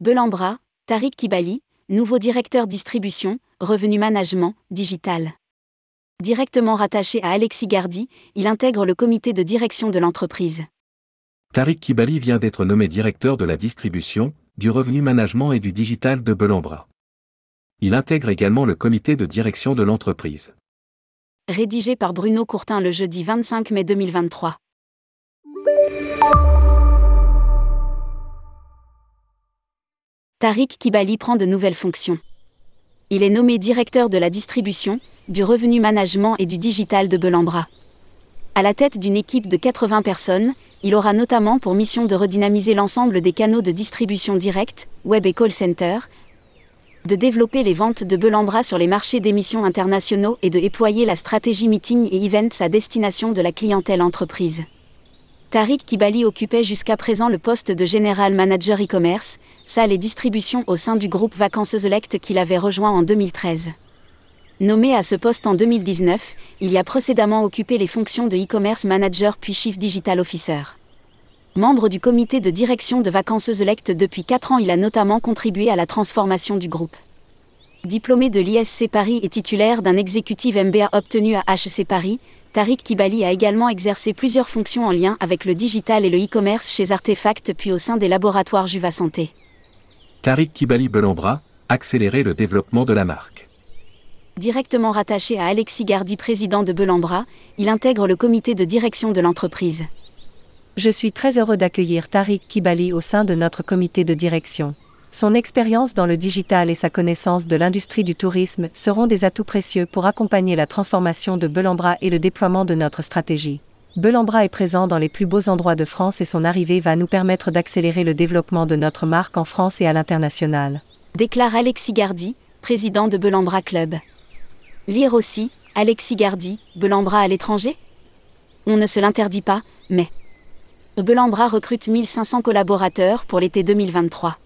Belambra, Tariq Kibali, nouveau directeur distribution, revenu management, digital. Directement rattaché à Alexis Gardi, il intègre le comité de direction de l'entreprise. Tariq Kibali vient d'être nommé directeur de la distribution, du revenu management et du digital de Belambra. Il intègre également le comité de direction de l'entreprise. Rédigé par Bruno Courtin le jeudi 25 mai 2023. Tariq Kibali prend de nouvelles fonctions. Il est nommé directeur de la distribution, du revenu management et du digital de Belambra. À la tête d'une équipe de 80 personnes, il aura notamment pour mission de redynamiser l'ensemble des canaux de distribution directe, web et call center, de développer les ventes de Belambra sur les marchés d'émissions internationaux et de déployer la stratégie meeting et events à destination de la clientèle entreprise. Tariq Kibali occupait jusqu'à présent le poste de General Manager e-commerce, salle et distribution au sein du groupe Vacances Elect qu'il avait rejoint en 2013. Nommé à ce poste en 2019, il y a précédemment occupé les fonctions de e-commerce manager puis chief digital officer. Membre du comité de direction de Vacances Elect depuis 4 ans, il a notamment contribué à la transformation du groupe. Diplômé de l'ISC Paris et titulaire d'un exécutif MBA obtenu à HC Paris, Tariq Kibali a également exercé plusieurs fonctions en lien avec le digital et le e-commerce chez Artefact puis au sein des laboratoires Juva Santé. Tariq Kibali Belambra, accélérer le développement de la marque. Directement rattaché à Alexis Gardi, président de Belambra, il intègre le comité de direction de l'entreprise. Je suis très heureux d'accueillir Tariq Kibali au sein de notre comité de direction. Son expérience dans le digital et sa connaissance de l'industrie du tourisme seront des atouts précieux pour accompagner la transformation de Belambra et le déploiement de notre stratégie. Belambra est présent dans les plus beaux endroits de France et son arrivée va nous permettre d'accélérer le développement de notre marque en France et à l'international. Déclare Alexis Gardi, président de Belambra Club. Lire aussi, Alexis Gardi, Belambra à l'étranger? On ne se l'interdit pas, mais... Belambra recrute 1500 collaborateurs pour l'été 2023. you